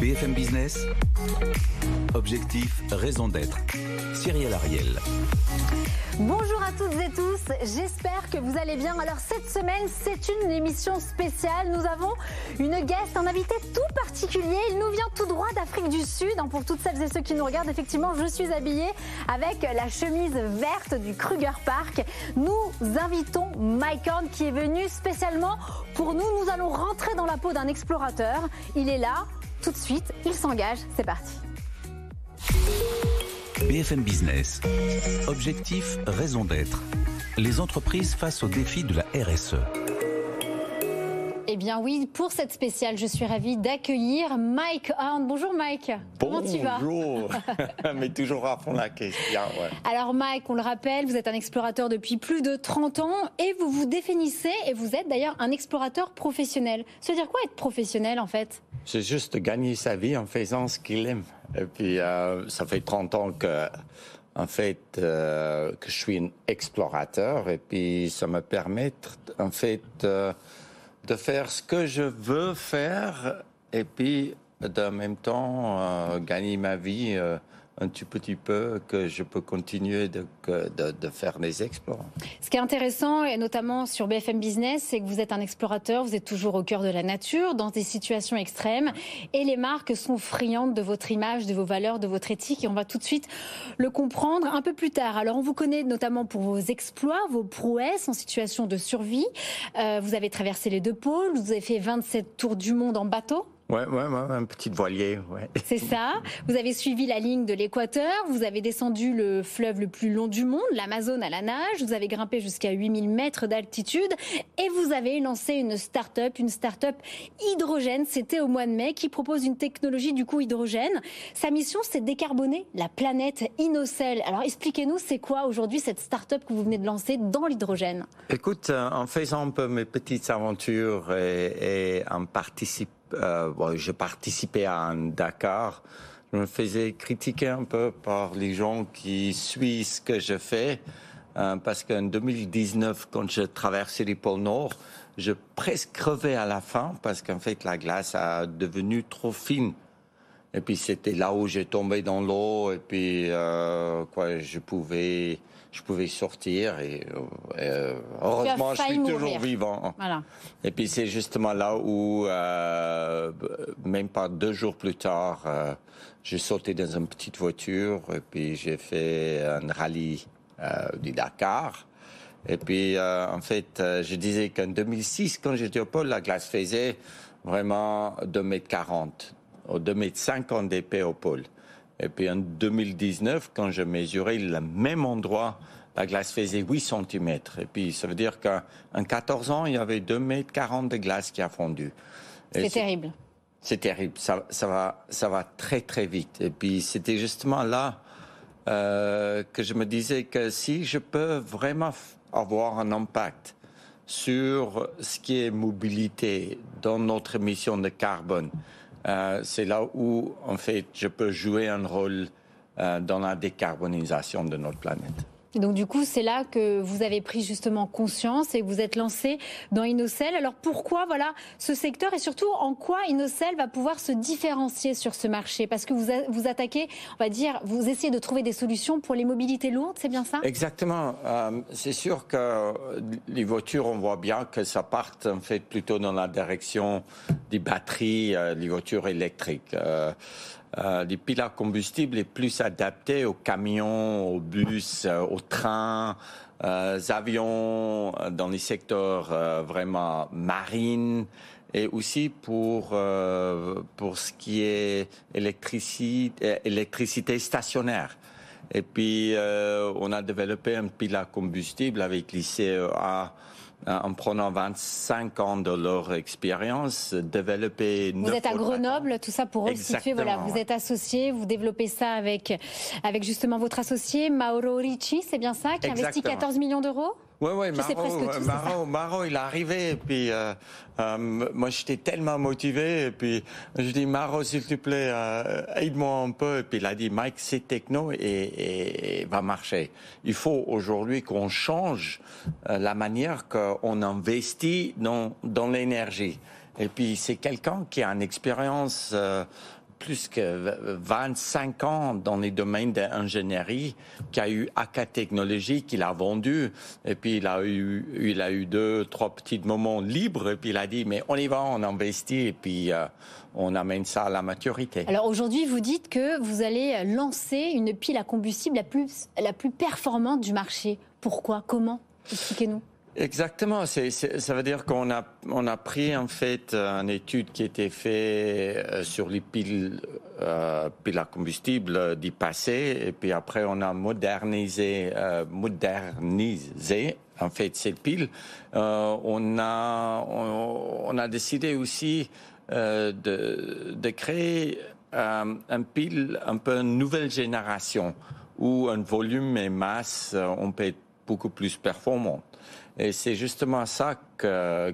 BFM Business. Objectif, raison d'être. Cyril Ariel. Bonjour à toutes et tous, j'espère que vous allez bien. Alors cette semaine, c'est une émission spéciale. Nous avons une guest, un invité tout particulier. Il nous vient tout droit d'Afrique du Sud. Hein, pour toutes celles et ceux qui nous regardent, effectivement, je suis habillée avec la chemise verte du Kruger Park. Nous invitons Mike Horn qui est venu spécialement pour nous. Nous allons rentrer dans la peau d'un explorateur. Il est là, tout de suite, il s'engage, c'est parti. BFM Business. Objectif, raison d'être. Les entreprises face aux défis de la RSE. Eh bien oui, pour cette spéciale, je suis ravie d'accueillir Mike Horn. Bonjour Mike. Comment tu vas? Bonjour. Mais toujours à fond la question. Ouais. Alors Mike, on le rappelle, vous êtes un explorateur depuis plus de 30 ans et vous vous définissez et vous êtes d'ailleurs un explorateur professionnel. Ça veut dire quoi être professionnel en fait? C'est juste gagner sa vie en faisant ce qu'il aime. Et puis euh, ça fait 30 ans que en fait euh, que je suis un explorateur et puis ça me permet en fait euh, de faire ce que je veux faire et puis en même temps euh, gagner ma vie euh, un tout petit peu que je peux continuer de, faire des exploits. Ce qui est intéressant, et notamment sur BFM Business, c'est que vous êtes un explorateur, vous êtes toujours au cœur de la nature, dans des situations extrêmes, et les marques sont friandes de votre image, de vos valeurs, de votre éthique, et on va tout de suite le comprendre un peu plus tard. Alors on vous connaît notamment pour vos exploits, vos prouesses en situation de survie. Euh, vous avez traversé les deux pôles, vous avez fait 27 tours du monde en bateau. Ouais, ouais, ouais, un petit voilier, ouais. C'est ça. Vous avez suivi la ligne de l'équateur, vous avez descendu le fleuve le plus long du monde, l'Amazone à la nage, vous avez grimpé jusqu'à 8000 mètres d'altitude et vous avez lancé une start-up, une start-up hydrogène, c'était au mois de mai, qui propose une technologie du coup hydrogène. Sa mission, c'est de décarboner la planète Innocell. Alors expliquez-nous, c'est quoi aujourd'hui cette start-up que vous venez de lancer dans l'hydrogène? Écoute, en faisant un peu mes petites aventures et, et en participant euh, je participais à un Dakar. Je me faisais critiquer un peu par les gens qui suivent ce que je fais, euh, parce qu'en 2019, quand je traversais les pôles Nord, je presque crevais à la fin parce qu'en fait la glace a devenu trop fine. Et puis c'était là où j'ai tombé dans l'eau et puis euh, quoi, je pouvais je pouvais sortir et euh, heureusement je suis mourir. toujours vivant. Voilà. Et puis c'est justement là où, euh, même pas deux jours plus tard, euh, j'ai sauté dans une petite voiture et puis j'ai fait un rallye euh, du Dakar. Et puis euh, en fait, je disais qu'en 2006, quand j'étais au pôle, la glace faisait vraiment 2 mètres 40, ou 2 mètres 50 d'épais au pôle. Et puis en 2019, quand je mesurais le même endroit, la glace faisait 8 cm. Et puis ça veut dire qu'en 14 ans, il y avait 2 mètres 40 de glace qui a fondu. C'est terrible. C'est terrible. Ça, ça, va, ça va très très vite. Et puis c'était justement là euh, que je me disais que si je peux vraiment avoir un impact sur ce qui est mobilité dans notre émission de carbone, euh, c'est là où, en fait, je peux jouer un rôle euh, dans la décarbonisation de notre planète. Donc du coup, c'est là que vous avez pris justement conscience et vous êtes lancé dans Innocell. Alors pourquoi voilà ce secteur et surtout en quoi Innocell va pouvoir se différencier sur ce marché? Parce que vous vous attaquez, on va dire, vous essayez de trouver des solutions pour les mobilités lourdes, c'est bien ça? Exactement. Euh, c'est sûr que les voitures, on voit bien que ça part en fait plutôt dans la direction des batteries, euh, les voitures électriques. Euh, euh, les piles à combustible est plus adapté aux camions, aux bus, euh, aux trains, euh, avions, dans les secteurs euh, vraiment marines et aussi pour pour ce qui est électricité, électricité stationnaire. Et puis on a développé un pile à combustible avec les CEA en prenant 25 ans de leur expérience, développer... Vous êtes à Grenoble, tout ça pour restituer, voilà, vous êtes associé, vous développez ça avec, avec justement votre associé Mauro Ricci, c'est bien ça, qui investit 14 millions d'euros? Oui, oui, Maro, Maro, il est arrivé, et puis euh, euh, moi j'étais tellement motivé, et puis je dis Maro, s'il te plaît, euh, aide-moi un peu, et puis il a dit Mike, c'est techno et, et, va marcher. Il faut aujourd'hui qu'on change la manière qu'on investit dans, dans l'énergie. Et puis c'est quelqu'un qui a une expérience plus que 25 ans dans les domaines d'ingénierie, qui a eu AK Technologies, qu'il a vendu, et puis il a eu, il a eu deux, trois petits moments libres, et puis il a dit, mais on y va, on investit, et puis euh, on amène ça à la maturité. Alors aujourd'hui, vous dites que vous allez lancer une pile à combustible la plus, la plus performante du marché. Pourquoi? Comment? Expliquez-nous. Exactement. Ça veut dire qu'on a, pris en fait une étude qui était faite euh, sur les piles, euh, piles à combustible du passé, et puis après on a modernisé, euh, modernisé en fait cette pile. Euh, on a, décidé aussi euh, de, créer euh, un pile un peu nouvelle génération où un volume et masse on peut être beaucoup plus performant. Et c'est justement ça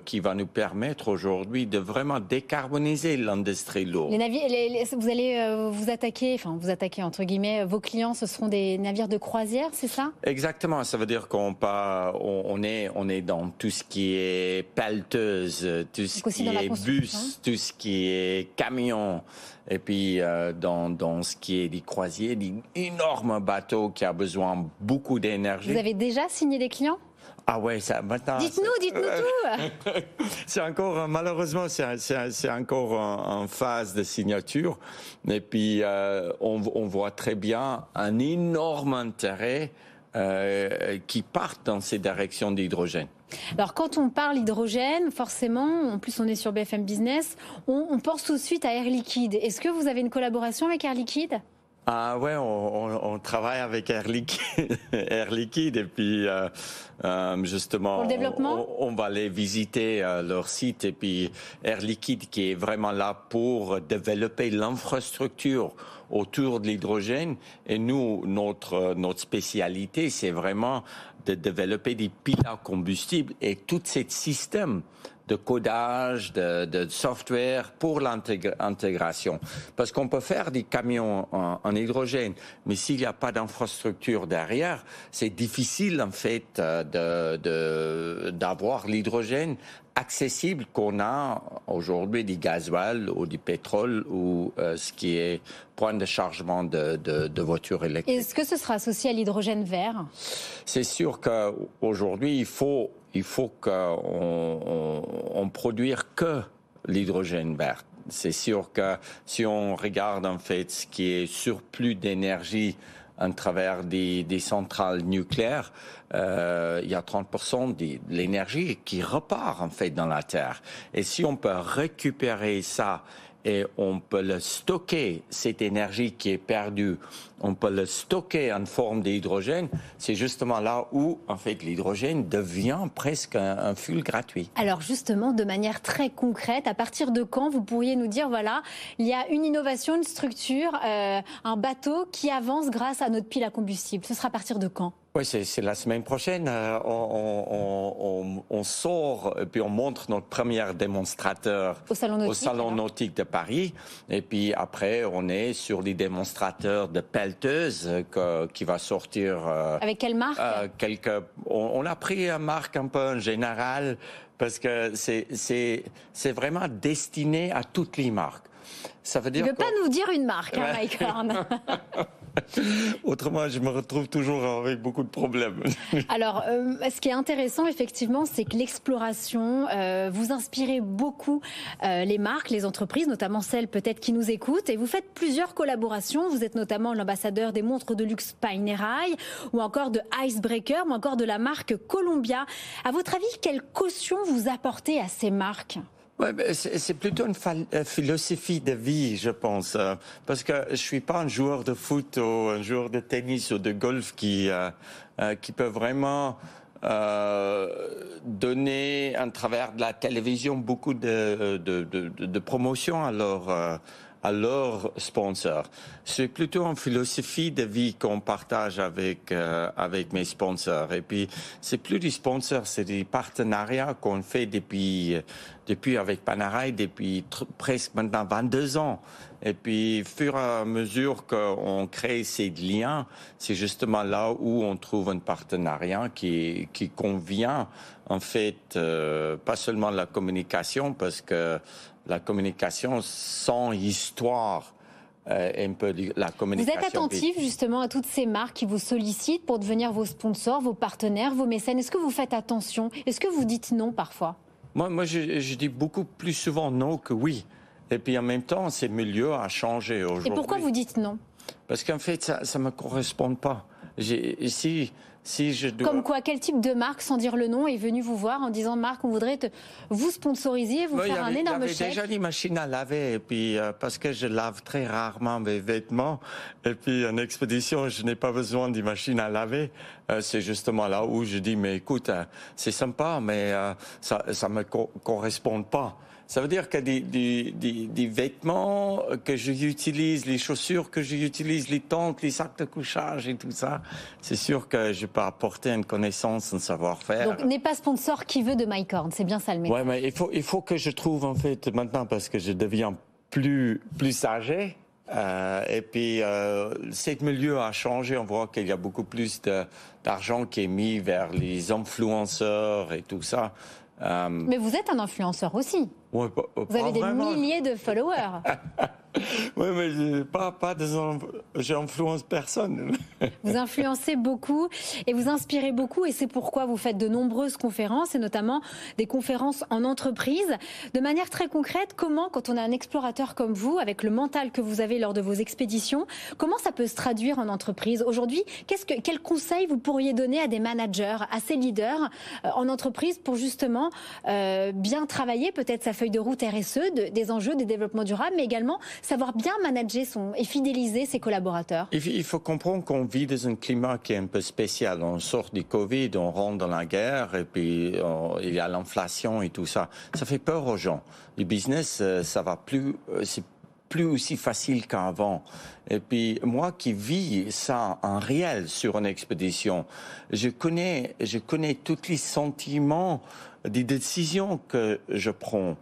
qui va nous permettre aujourd'hui de vraiment décarboniser l'industrie lourde. Les navires, vous allez euh, vous attaquer, enfin vous attaquer entre guillemets, vos clients, ce seront des navires de croisière, c'est ça? Exactement. Ça veut dire qu'on on, est on est dans tout ce qui est pelleteuse, tout ce qui est bus, tout ce qui est camion. Et puis euh, dans, dans ce qui est des croisiers, des énormes bateaux qui a besoin beaucoup d'énergie. Vous avez déjà signé des clients? Ah ouais, ça maintenant. Dites-nous, dites-nous tout. c'est encore malheureusement, c'est encore en, phase de signature. Et puis euh, on, on, voit très bien un énorme intérêt euh, qui part dans ces directions d'hydrogène. Alors quand on parle hydrogène, forcément, en plus on est sur BFM Business, on, on pense tout de suite à Air Liquide. Est-ce que vous avez une collaboration avec Air Liquide? Ah ouais, on, on, travaille avec Air Liquide, Air Liquide et puis euh, euh justement, on, on, va aller visiter euh, leur site et puis Air Liquide qui est vraiment là pour développer l'infrastructure autour de l'hydrogène. Et nous notre notre spécialité c'est vraiment de développer des piles à combustible et tout ce système de codage, de, software pour l'intégration. Parce qu'on peut faire des camions en, hydrogène, mais s'il n'y a pas d'infrastructure derrière, c'est difficile en fait euh, d'avoir l'hydrogène accessible qu'on a aujourd'hui du gasoil ou du pétrole ou euh, ce qui est point de chargement de, de voitures électriques. Est-ce que ce sera associé à l'hydrogène vert? C'est sûr qu'aujourd'hui, il faut il faut qu'on on, produise que l'hydrogène vert. C'est sûr que si on regarde en fait ce qui est surplus d'énergie à travers des, centrales nucléaires, euh, il y a 30% de l'énergie qui repart en fait dans la Terre. Et si on peut récupérer ça et on peut le stocker, cette énergie qui est perdue, on peut le stocker en forme d'hydrogène, c'est justement là où, en fait, l'hydrogène devient presque un, fuel gratuit. Alors justement, de manière très concrète, à partir de quand vous pourriez nous dire, voilà, il y a une innovation, une structure, euh, un bateau qui avance grâce à notre pile à combustible. Ce sera à partir de quand? Oui, c'est la semaine prochaine. Euh, on, sort et puis on montre notre premier démonstrateur au Salon Nautique, de Paris. Et puis après, on est sur les démonstrateurs de pelleteuses qui va sortir. Euh, Avec quelle marque euh, quelques, on, a pris une marque un peu générale parce que c'est vraiment destiné à toutes les marques. Ça veut dire. ne veut pas nous dire une marque, hein, Mike Horn. Autrement, je me retrouve toujours avec beaucoup de problèmes. Alors, euh, ce qui est intéressant, effectivement, c'est que l'exploration, euh, vous inspirez beaucoup euh, les marques, les entreprises, notamment celles peut-être qui nous écoutent, et vous faites plusieurs collaborations. Vous êtes notamment l'ambassadeur des montres de luxe Panerai, ou encore de Icebreaker, ou encore de la marque Columbia. À votre avis, quelle caution vous apportez à ces marques? Ouais, c'est plutôt une euh, philosophie de vie, je pense, euh, parce que je suis pas un joueur de foot ou un joueur de tennis ou de golf qui euh, qui peut vraiment euh, donner à travers de la télévision beaucoup de, de, de, de promotion à leur, euh, à leurs sponsors. C'est plutôt une philosophie de vie qu'on partage avec euh, avec mes sponsors. Et puis c'est plus des sponsors, c'est des partenariats qu'on fait depuis depuis avec Panerai depuis presque maintenant 22 ans. Et puis, fur et à mesure qu'on crée ces liens, c'est justement là où on trouve un partenariat qui, qui convient, en fait, euh, pas seulement la communication, parce que la communication sans histoire, euh, un peu la communication. Vous êtes attentif justement à toutes ces marques qui vous sollicitent pour devenir vos sponsors, vos partenaires, vos mécènes. Est-ce que vous faites attention? Est-ce que vous dites non parfois? Moi, moi je, je, dis beaucoup plus souvent non que oui. Et puis en même temps, ces milieux a changé aujourd'hui. Et pourquoi vous dites non? Parce qu'en fait, ça ne me correspond pas. Si si je Comme quoi, quel type de marque, sans dire le nom, est venu vous voir en disant Marc, on voudrait te, vous sponsoriser, vous faire un énorme chèque déjà des machines à laver, et puis euh, parce que je lave très rarement mes vêtements, et puis en expédition, je n'ai pas besoin d'une machine à laver. Euh, c'est justement là où je dis mais écoute, euh, c'est sympa, mais ça ça me correspond pas. Ça veut dire que des, des, des, des vêtements que j'utilise, les chaussures que j'utilise, les tentes, les sacs de couchage et tout ça, c'est sûr que je peux apporter une connaissance, un savoir-faire. Donc, n'est pas sponsor qui veut de MyCorn, c'est bien ça le message. Ouais, mais il faut, il faut que je trouve en fait maintenant parce que je deviens plus, plus âgé. Euh, et puis, euh, ce milieu a changé. On voit qu'il y a beaucoup plus d'argent qui est mis vers les influenceurs et tout ça. Euh, mais vous êtes un influenceur aussi. Ouais, vous avez des milliers de followers. oui, mais pas, pas j'influence personne. vous influencez beaucoup et vous inspirez beaucoup et c'est pourquoi vous faites de nombreuses conférences et notamment des conférences en entreprise. De manière très concrète, comment, quand on a un explorateur comme vous, avec le mental que vous avez lors de vos expéditions, comment ça peut se traduire en entreprise? Aujourd'hui, qu'est-ce que, quels conseils vous pourriez donner à des managers, à ces leaders euh, en entreprise pour justement euh, bien travailler peut-être sa feuille de route RSE, des enjeux des développements durables, mais également savoir bien manager et fidéliser ses collaborateurs Il faut comprendre qu'on vit dans un climat qui est un peu spécial. On sort du Covid, on rentre dans la guerre, et puis il y a l'inflation et tout ça. Ça fait peur aux gens. Le business, euh, ça va plus, euh, c'est plus aussi facile qu'avant. Et puis moi qui vis ça en réel sur une expédition, je connais, je connais tous les sentiments des décisions que je prends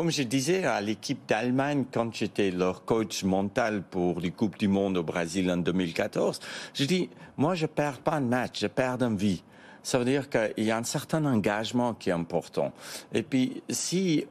comme je disais à l'équipe d'Allemagne quand j'étais leur coach mental pour les Coupes du Monde au Brésil en 2014, je dis, moi je perds pas un match, je perds une vie. Ça veut dire qu'il y a un certain engagement qui est important. Et puis, si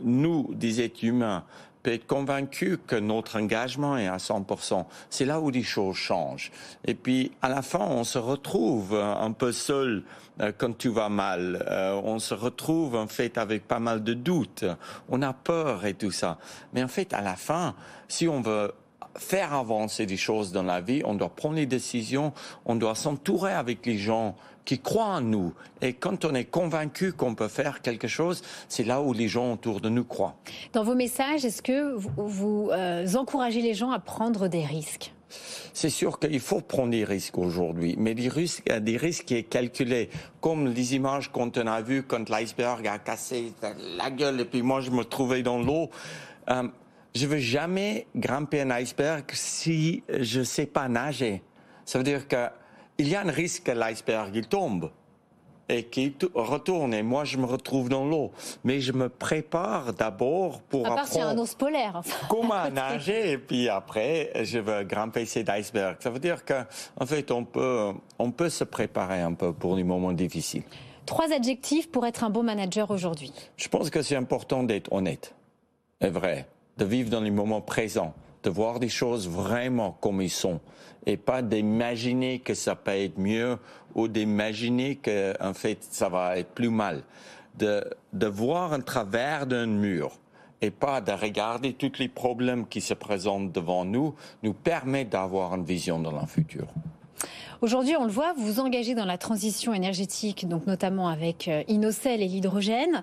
nous, des êtres humains, être convaincu que notre engagement est à 100%. C'est là où les choses changent. Et puis, à la fin, on se retrouve un peu seul euh, quand tu vas mal. Euh, on se retrouve, en fait, avec pas mal de doutes. On a peur et tout ça. Mais en fait, à la fin, si on veut faire avancer des choses dans la vie, on doit prendre les décisions, on doit s'entourer avec les gens qui croient en nous. Et quand on est convaincu qu'on peut faire quelque chose, c'est là où les gens autour de nous croient. Dans vos messages, est-ce que vous, euh, encouragez les gens à prendre des risques? C'est sûr qu'il faut prendre des risques aujourd'hui, mais des risques, des risques qui est calculé, comme les images qu'on a vues quand l'iceberg a cassé la gueule et puis moi je me trouvais dans l'eau. Euh, je veux jamais grimper un iceberg si je sais pas nager. Ça veut dire que il y a un risque que l'iceberg il tombe et qu'il retourne et moi je me retrouve dans l'eau. Mais je me prépare d'abord pour à part un ours polaire. comment nager et puis après je veux grimper cet iceberg. Ça veut dire qu'en en fait on peut on peut se préparer un peu pour les moments difficiles. Trois adjectifs pour être un bon manager aujourd'hui. Je pense que c'est important d'être honnête et vrai, de vivre dans les moments présents, de voir des choses vraiment comme ils sont et pas d'imaginer que ça peut être mieux ou d'imaginer que en fait ça va être plus mal. De, de voir un travers d'un mur et pas de regarder tous les problèmes qui se présentent devant nous nous permet d'avoir une vision dans le futur. Aujourd'hui, on le voit, vous vous engagez dans la transition énergétique, donc notamment avec euh, Inocel et l'hydrogène.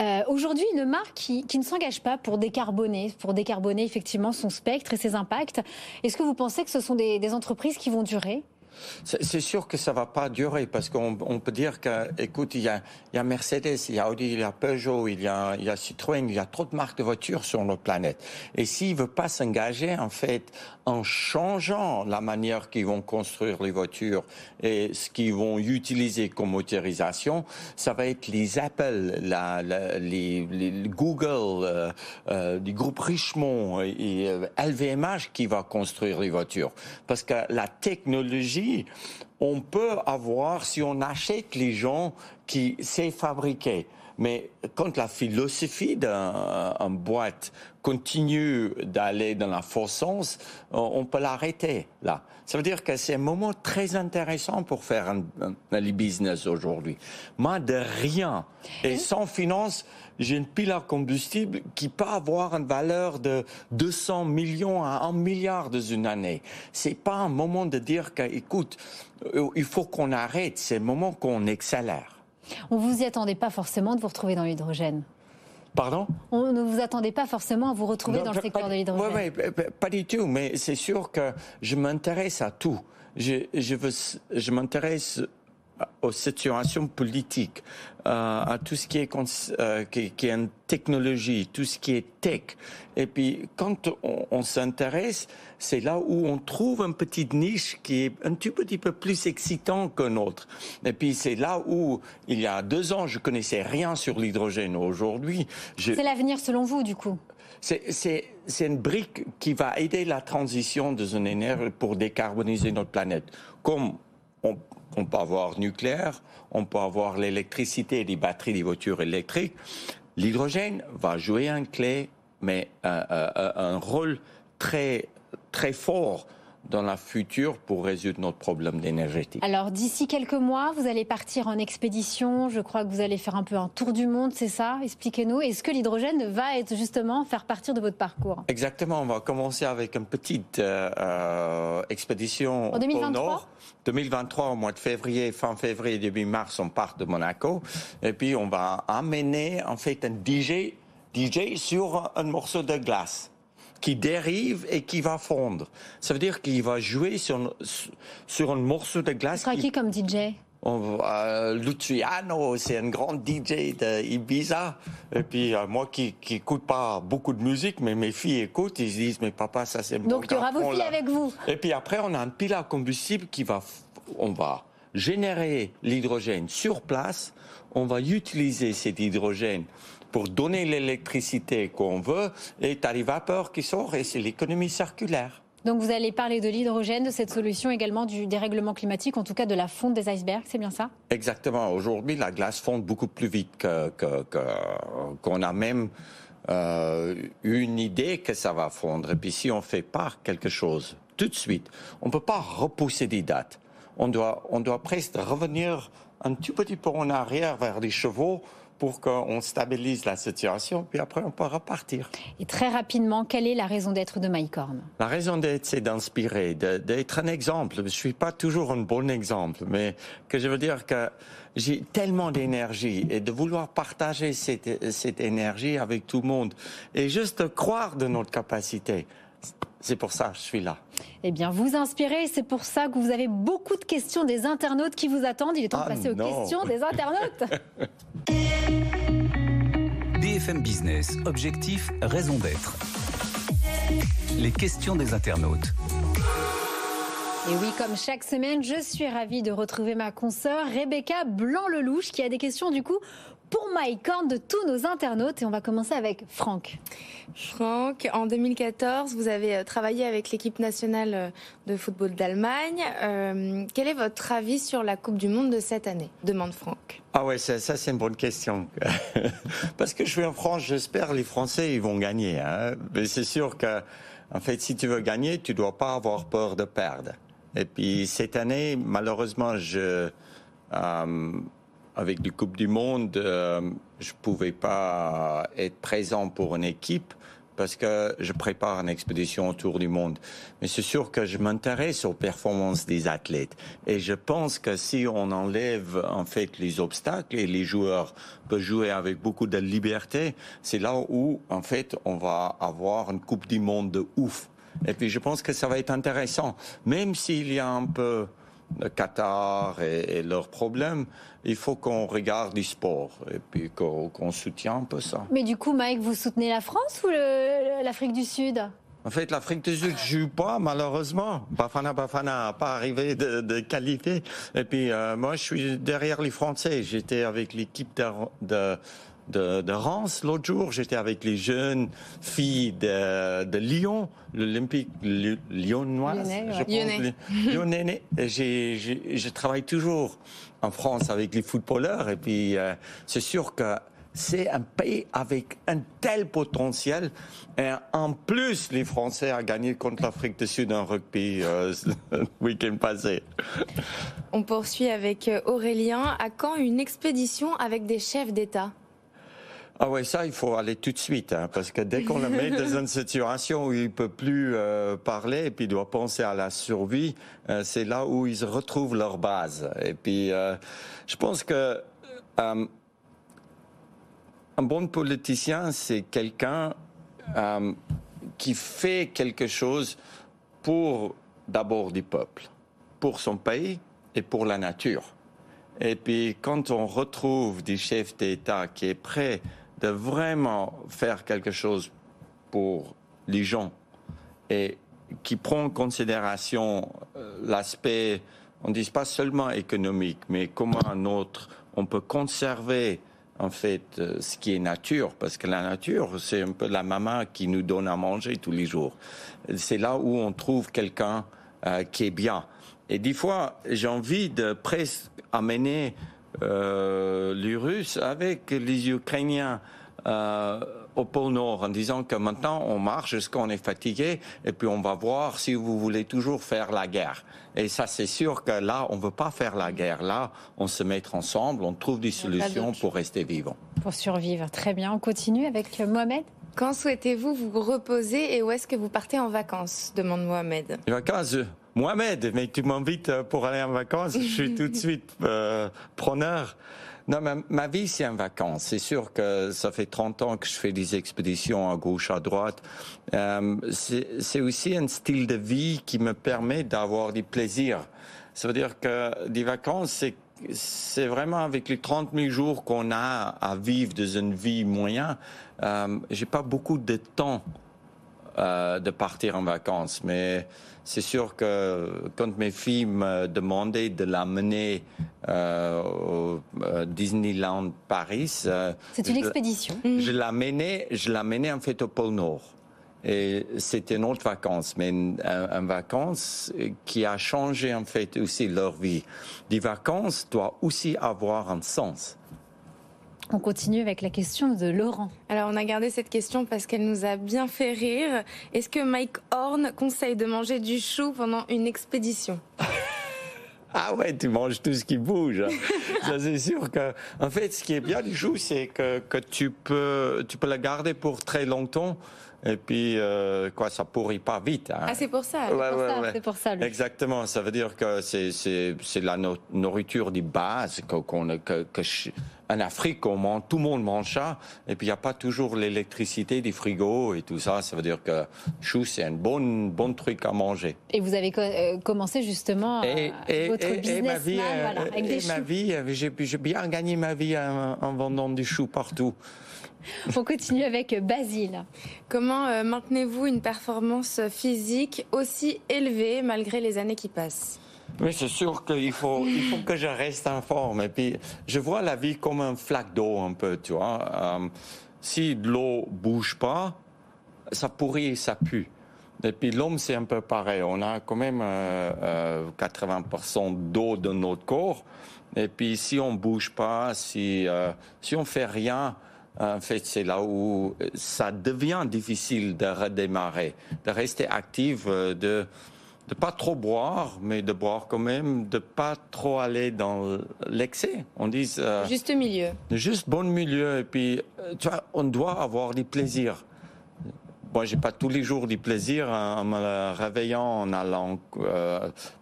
Euh, aujourd'hui, une marque qui, ne s'engage pas pour décarboner, pour décarboner effectivement son spectre et ses impacts. Est-ce que vous pensez que ce sont des, entreprises qui vont durer? C'est sûr que ça va pas durer parce qu'on peut dire que, écoute, il y a, Mercedes, il y a Audi, il y a Peugeot, il y a, y a Citroën, il y a trop de marques de voitures sur notre planète. Et s'ils veulent pas s'engager, en fait, en changeant la manière qu'ils vont construire les voitures et ce qu'ils vont utiliser comme motorisation, ça va être les Apple, les, les, Google, euh, euh, du groupe Richemont et, LVMH euh, qui va construire les voitures. Parce que la technologie, on peut avoir, si on achète les gens qui savent fabriquer, mais quand la philosophie d'une boîte continue d'aller dans la fausse sens, on peut l'arrêter là. Ça veut dire que c'est un moment très intéressant pour faire un, un, business aujourd'hui. Moi, de rien et sans finance, j'ai une pile à combustible qui peut avoir une valeur de 200 millions à 1 milliard dans une année. C'est pas un moment de dire qu'écoute, euh, il faut qu'on arrête, c'est un moment qu'on accélère. On vous y attendait pas forcément de vous retrouver dans l'hydrogène. Pardon On ne vous attendait pas forcément à vous retrouver dans le secteur de l'hydrogène. Oui, oui, pas du tout, mais c'est sûr que je m'intéresse à tout. Je, je, je m'intéresse aux situations politiques, euh, à tout ce qui est, euh, qui, qui, est en technologie, tout ce qui est tech. Et puis, quand on, on s'intéresse, c'est là où on trouve une petite niche qui est un tout petit peu plus excitant qu'un autre. Et puis, c'est là où, il y a deux ans, je connaissais rien sur l'hydrogène. Aujourd'hui, je... C'est l'avenir selon vous, du coup? C'est une brique qui va aider la transition de une énergie pour décarboniser notre planète. Comme on, peut avoir nucléaire, on peut avoir l'électricité des batteries des voitures électriques. L'hydrogène va jouer un clé, mais un, un, un rôle très très fort dans la future pour résoudre notre problème d'énergie. Alors d'ici quelques mois, vous allez partir en expédition. Je crois que vous allez faire un peu un tour du monde, c'est ça? Expliquez-nous. Est-ce que l'hydrogène va être justement faire partir de votre parcours? Exactement. On va commencer avec une petite euh, euh expédition en 2023 au nord. 2023, au mois de février, fin février, début mars, on part de Monaco. Et puis on va amener en fait un DJ, DJ sur un morceau de glace qui dérive et qui va fondre. Ça veut dire qu'il va jouer sur, sur un morceau de glace. Ce qui comme DJ euh, Luciano, c'est un grand DJ de Ibiza. Et puis euh, moi qui n'écoute pas beaucoup de musique, mais mes filles écoutent, ils se disent mais papa ça c'est Donc il y aura vos filles avec vous. Et puis après on a un pile à combustible qui va, on va générer l'hydrogène sur place. On va utiliser cet hydrogène pour donner l'électricité qu'on veut, et t'as les vapeurs qui sortent et c'est l'économie circulaire. Donc vous allez parler de l'hydrogène, de cette solution également du dérèglement climatique, en tout cas de la fonte des icebergs, c'est bien ça? Exactement. Aujourd'hui, la glace fonde beaucoup plus vite qu'on que, a même euh, une idée que ça va fondre. Et puis si on fait pas quelque chose tout de suite, on ne peut pas repousser des dates. On doit, on doit presque revenir un tout petit peu en arrière vers les chevaux pour qu'on stabilise la situation, puis après on peut repartir. Et très rapidement, quelle est la raison d'être de Mycorn La raison d'être, c'est d'inspirer, d'être un exemple. Je ne suis pas toujours un bon exemple, mais que je veux dire que j'ai tellement d'énergie et de vouloir partager cette, cette énergie avec tout le monde et juste croire de notre capacité. C'est pour ça que je suis là. Eh bien, vous inspirez, c'est pour ça que vous avez beaucoup de questions des internautes qui vous attendent. Il est temps de ah passer aux questions des internautes. BFM Business, objectif, raison d'être. Les questions des internautes. Et oui, comme chaque semaine, je suis ravie de retrouver ma consoeur Rebecca Blanc-Lelouch qui a des questions du coup pour MyCorn de tous nos internautes. Et on va commencer avec Franck. Franck, en 2014, vous avez euh, travaillé avec l'équipe nationale euh, de football d'Allemagne. Euh, quel est votre avis sur la Coupe du Monde de cette année? Demande Franck. Ah ouais, ça, c'est une bonne question. Parce que je suis en France, j'espère les Français ils vont gagner. Hein. Mais c'est sûr que, en fait, si tu veux gagner, tu dois pas avoir peur de perdre. Et puis cette année, malheureusement, je avec la Coupe du Monde, euh, je pouvais pas être présent pour une équipe parce que je prépare une expédition autour du monde. Mais c'est sûr que je m'intéresse aux performances des athlètes. Et je pense que si on enlève en fait les obstacles et les joueurs peuvent jouer avec beaucoup de liberté, c'est là où en fait on va avoir une Coupe du Monde de ouf. Et puis je pense que ça va être intéressant, même s'il y a un peu le Qatar et, leurs problèmes, il faut qu'on regarde du sport et puis qu'on soutient un peu ça. Mais du coup, Mike, vous soutenez la France ou l'Afrique du Sud? En fait, l'Afrique du Sud joue pas, malheureusement. Bafana Bafana n'a pas arrivé de, qualité. Et puis, euh, moi, je suis derrière les Français. J'étais avec l'équipe de, de de, de Reims l'autre jour. J'étais avec les jeunes filles de, de Lyon, l'Olympique lyonnoise. Lyonnais, je Lyonnais. Je travaille toujours en France avec les footballeurs et puis euh, c'est sûr que c'est un pays avec un tel potentiel. Et en plus, les Français ont gagné contre l'Afrique du Sud en rugby euh, le week-end passé. On poursuit avec euh, Aurélien. À quand une expédition avec des chefs d'État? Ah ouais, ça, il faut aller tout de suite, hein, parce que dès qu'on le met dans une situation où il peut plus euh, parler et puis il doit penser à la survie, euh, c'est là où ils retrouvent leur base. Et puis, euh, je pense que un bon politicien, c'est quelqu'un qui fait quelque chose pour d'abord du peuple, pour son pays et pour la nature. Et puis, quand on retrouve des chefs d'État qui est prêt de vraiment faire quelque chose pour les gens et qui prend en considération euh, l'aspect, on ne dit pas seulement économique, mais comment un autre, on peut conserver en fait euh, ce qui est nature, parce que la nature, c'est un peu la maman qui nous donne à manger tous les jours. C'est là où on trouve quelqu'un euh, qui est bien. Et des fois, j'ai envie de presque amener les Russes avec les Ukrainiens euh, au pôle Nord en disant que maintenant on marche jusqu'on est fatigué et puis on va voir si vous voulez toujours faire la guerre. Et ça, c'est sûr que là, on ne veut pas faire la guerre. Là, on se met ensemble, on trouve des solutions pour rester vivant. Pour survivre. Très bien. On continue avec Mohamed. Quand souhaitez-vous vous reposer et où est-ce que vous partez en vacances? demande Mohamed. Les vacances, Mohamed, mais tu m'invites euh, pour aller en vacances, je suis tout de suite euh, preneur. Non, ma, ma vie, c'est en vacances. C'est sûr que ça fait 30 ans que je fais des expéditions à gauche, à droite. Euh, c'est aussi un style de vie qui me permet d'avoir du plaisir. Ça veut dire que des vacances, c'est c'est vraiment avec les 30 000 jours qu'on a à vivre dans une vie moyenne. Euh, j'ai pas beaucoup de temps euh, de partir en vacances, mais c'est sûr que quand mes filles me demandaient de l'amener euh, au euh, Disneyland Paris, euh, c'est une expédition. Je l'amenais, je l'amenais en fait au pôle Nord. Et c'était une autre vacance, mais une, une, vacance qui a changé en fait aussi leur vie. Les vacances doivent aussi avoir un sens. On continue avec la question de Laurent. Alors on a gardé cette question parce qu'elle nous a bien fait rire. Est-ce que Mike Horn conseille de manger du chou pendant une expédition? Ah ouais, tu manges tout ce qui bouge. ça c'est sûr que, en fait, ce qui est bien du chou, c'est que, que tu peux, tu peux le garder pour très longtemps. Et puis, euh, quoi, ça pourrit pas vite. Hein. Ah, c'est pour ça. c'est pour, ça. Exactement. Ça veut dire que c'est c'est la nourriture de base qu'on que, que, en Afrique, on mange, tout le monde mange ça. Et puis, il n'y a pas toujours l'électricité des frigos et tout ça. Ça veut dire que chou, c'est un bon bon truc à manger. Et vous avez euh, commencé justement et, votre business ma vie, voilà, avec des ma vie, j'ai bien gagné ma vie en, en vendant du chou partout. On continue avec Basile. Comment euh, maintenez-vous une performance physique aussi élevée malgré les années qui passent? Oui, c'est sûr qu'il faut, il que je reste en forme. Et puis, je vois la vie comme un flaque d'eau un peu, tu vois. Euh, si l'eau bouge pas, ça pourrit, ça pue. Et puis l'homme, c'est un peu pareil. On a quand même 80% euh, d'eau dans notre corps. Et puis si on bouge pas, si, si on fait rien, en fait, c'est là où ça devient difficile de redémarrer, de rester actif, euh, de ne pas trop boire, mais de boire quand même, de pas trop aller dans l'excès. On dit euh, juste milieu. Juste bon milieu. Et puis, euh, tu vois, on doit avoir du plaisir. Moi, j'ai pas tous les jours du plaisir en me réveillant, en allant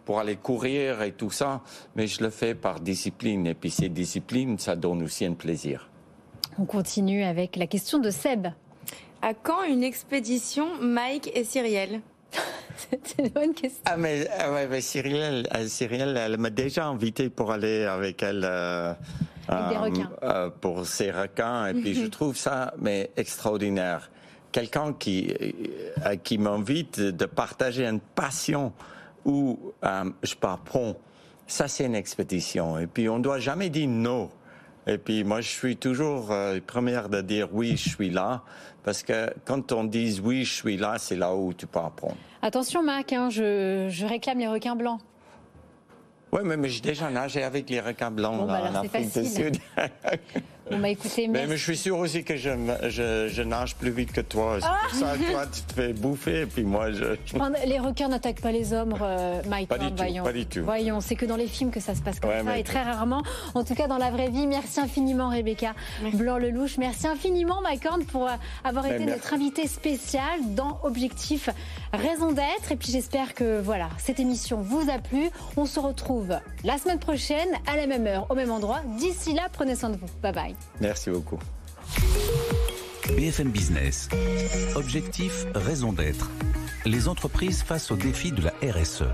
pour aller courir et tout ça, mais je le fais par discipline. Et puis, ces disciplines, ça donne aussi un plaisir. On continue avec la question de Seb. À quand une expédition Mike et Cyrielle C'est une bonne question. Ah mais, ah ouais, mais Cyrielle, euh, Cyrielle, elle m'a déjà invité pour aller avec elle euh, Avec des euh, requins. euh, pour ces requins et puis je trouve ça mais extraordinaire. Quelqu'un qui euh, qui m'invite de partager une passion où euh, je pars ça c'est une expédition et puis on doit jamais dire non. Et puis moi, je suis toujours euh, première de dire oui, je suis là, parce que quand on dit oui, je suis là, c'est là où tu peux apprendre. Attention, Mac, hein, je, je réclame les requins blancs. Oui, mais, mais j'ai déjà nagé avec les requins blancs Bon, bah là, alors, en c'est Afrique du facile. Sud. Bon, bah écoutez, mais, mais je suis sûr aussi que je, je, je nage plus vite que toi. C'est pour ça que toi, tu te fais bouffer, et puis moi, je... Enfin, Les requins n'attaquent pas les hommes, euh, Mike. Pas du hein, tout, voyons. pas du tout. Voyons, c'est que dans les films que ça se passe comme Ouais, ça, mais- et très rarement. En tout cas, dans la vraie vie. Merci infiniment, Rebecca Blanc-Lelouch. Merci infiniment, Mike Horn, pour euh, avoir Mais été merci. notre invité spécial dans Objectif Raison d'être. Et puis, j'espère que voilà, cette émission vous a plu. On se retrouve la semaine prochaine, à la même heure, au même endroit. D'ici là, prenez soin de vous. Bye bye. Merci beaucoup. BFM Business. Objectif, raison d'être. Les entreprises face aux défis de la RSE.